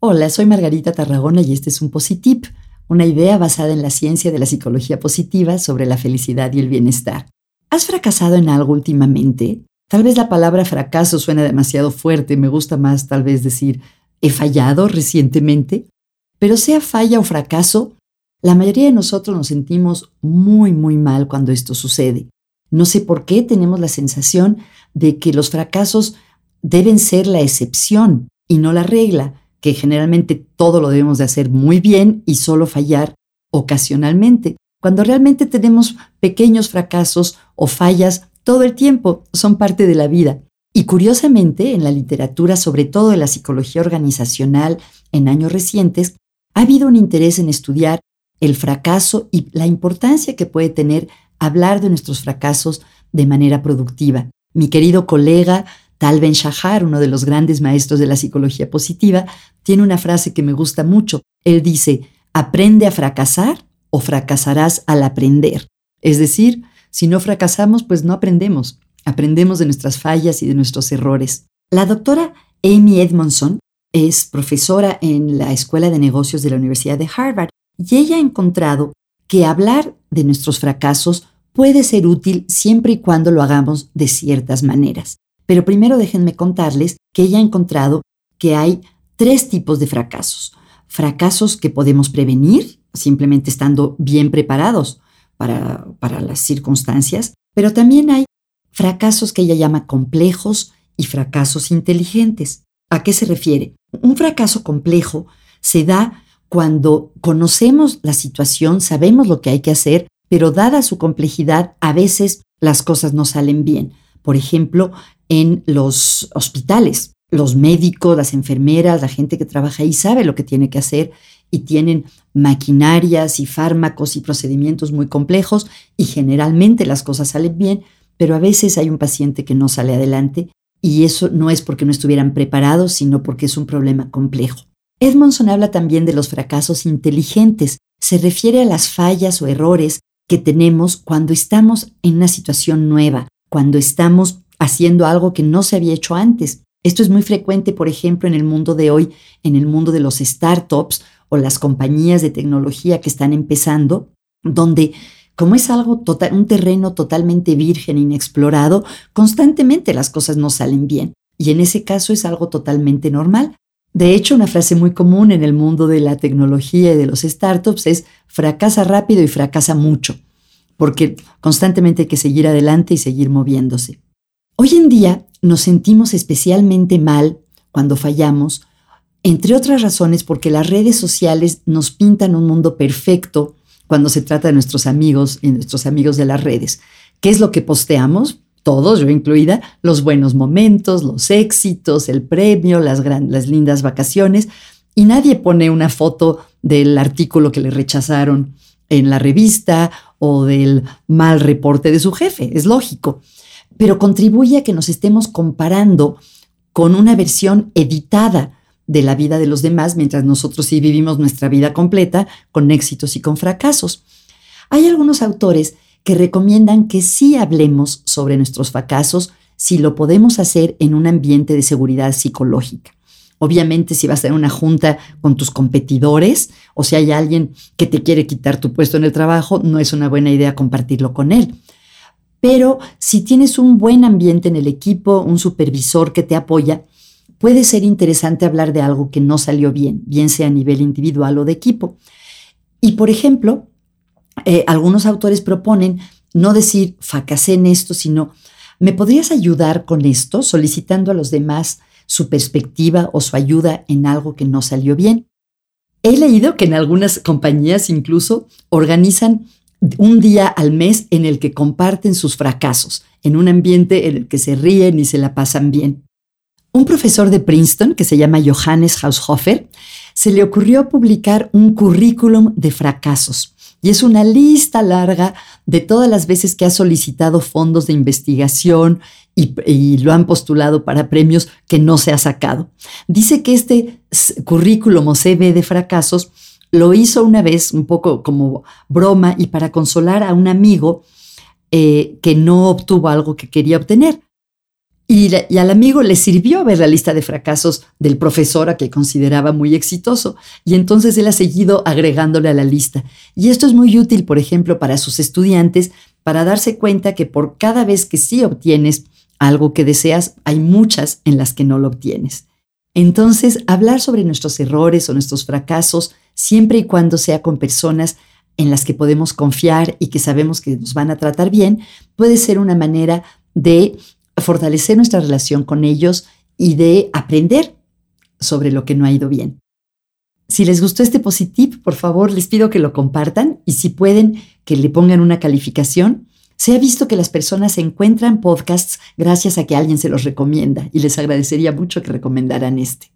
Hola, soy Margarita Tarragona y este es un Positip, una idea basada en la ciencia de la psicología positiva sobre la felicidad y el bienestar. ¿Has fracasado en algo últimamente? Tal vez la palabra fracaso suena demasiado fuerte, me gusta más tal vez decir he fallado recientemente, pero sea falla o fracaso, la mayoría de nosotros nos sentimos muy, muy mal cuando esto sucede. No sé por qué tenemos la sensación de que los fracasos deben ser la excepción y no la regla, que generalmente todo lo debemos de hacer muy bien y solo fallar ocasionalmente, cuando realmente tenemos pequeños fracasos o fallas todo el tiempo, son parte de la vida. Y curiosamente, en la literatura, sobre todo en la psicología organizacional en años recientes, ha habido un interés en estudiar el fracaso y la importancia que puede tener hablar de nuestros fracasos de manera productiva. Mi querido colega Tal Ben Shahar, uno de los grandes maestros de la psicología positiva, tiene una frase que me gusta mucho. Él dice, aprende a fracasar o fracasarás al aprender. Es decir, si no fracasamos, pues no aprendemos. Aprendemos de nuestras fallas y de nuestros errores. La doctora Amy Edmondson es profesora en la Escuela de Negocios de la Universidad de Harvard y ella ha encontrado que hablar de nuestros fracasos puede ser útil siempre y cuando lo hagamos de ciertas maneras. Pero primero déjenme contarles que ella ha encontrado que hay tres tipos de fracasos. Fracasos que podemos prevenir simplemente estando bien preparados para, las circunstancias, pero también hay fracasos que ella llama complejos y fracasos inteligentes. ¿A qué se refiere? Un fracaso complejo se da cuando conocemos la situación, sabemos lo que hay que hacer, pero dada su complejidad, a veces las cosas no salen bien. Por ejemplo, en los hospitales. Los médicos, las enfermeras, la gente que trabaja ahí sabe lo que tiene que hacer y tienen maquinarias y fármacos y procedimientos muy complejos y generalmente las cosas salen bien, pero a veces hay un paciente que no sale adelante y eso no es porque no estuvieran preparados, sino porque es un problema complejo. Edmondson habla también de los fracasos inteligentes. Se refiere a las fallas o errores que tenemos cuando estamos en una situación nueva, cuando estamos haciendo algo que no se había hecho antes. Esto es muy frecuente, por ejemplo, en el mundo de hoy, en el mundo de los startups o las compañías de tecnología que están empezando, donde como es algo total, un terreno totalmente virgen, inexplorado, constantemente las cosas no salen bien. Y en ese caso es algo totalmente normal. De hecho, una frase muy común en el mundo de la tecnología y de los startups es fracasa rápido y fracasa mucho, porque constantemente hay que seguir adelante y seguir moviéndose. Hoy en día nos sentimos especialmente mal cuando fallamos, entre otras razones porque las redes sociales nos pintan un mundo perfecto cuando se trata de nuestros amigos y nuestros amigos de las redes. ¿Qué es lo que posteamos? Todos, yo incluida, los buenos momentos, los éxitos, el premio, las, las lindas vacaciones, y nadie pone una foto del artículo que le rechazaron en la revista o del mal reporte de su jefe, es lógico pero contribuye a que nos estemos comparando con una versión editada de la vida de los demás, mientras nosotros sí vivimos nuestra vida completa con éxitos y con fracasos. Hay algunos autores que recomiendan que sí hablemos sobre nuestros fracasos si lo podemos hacer en un ambiente de seguridad psicológica. Obviamente, si vas a una junta con tus competidores o si hay alguien que te quiere quitar tu puesto en el trabajo, no es una buena idea compartirlo con él. Pero si tienes un buen ambiente en el equipo, un supervisor que te apoya, puede ser interesante hablar de algo que no salió bien, bien sea a nivel individual o de equipo. Y por ejemplo, eh, algunos autores proponen no decir fracasé en esto, sino ¿me podrías ayudar con esto? solicitando a los demás su perspectiva o su ayuda en algo que no salió bien. He leído que en algunas compañías incluso organizan un día al mes en el que comparten sus fracasos, en un ambiente en el que se ríen y se la pasan bien. Un profesor de Princeton, que se llama Johannes Haushofer, se le ocurrió publicar un currículum de fracasos. Y es una lista larga de todas las veces que ha solicitado fondos de investigación y, lo han postulado para premios que no se ha sacado. Dice que este currículum o CV de fracasos lo hizo una vez un poco como broma y para consolar a un amigo eh, que no obtuvo algo que quería obtener. Y, al amigo le sirvió ver la lista de fracasos del profesor a que consideraba muy exitoso. Y entonces él ha seguido agregándole a la lista. Y esto es muy útil, por ejemplo, para sus estudiantes, para darse cuenta que por cada vez que sí obtienes algo que deseas, hay muchas en las que no lo obtienes. Entonces, hablar sobre nuestros errores o nuestros fracasos, siempre y cuando sea con personas en las que podemos confiar y que sabemos que nos van a tratar bien, puede ser una manera de fortalecer nuestra relación con ellos y de aprender sobre lo que no ha ido bien. Si les gustó este positivo, por favor, les pido que lo compartan y si pueden, que le pongan una calificación. Se ha visto que las personas encuentran podcasts gracias a que alguien se los recomienda y les agradecería mucho que recomendaran este.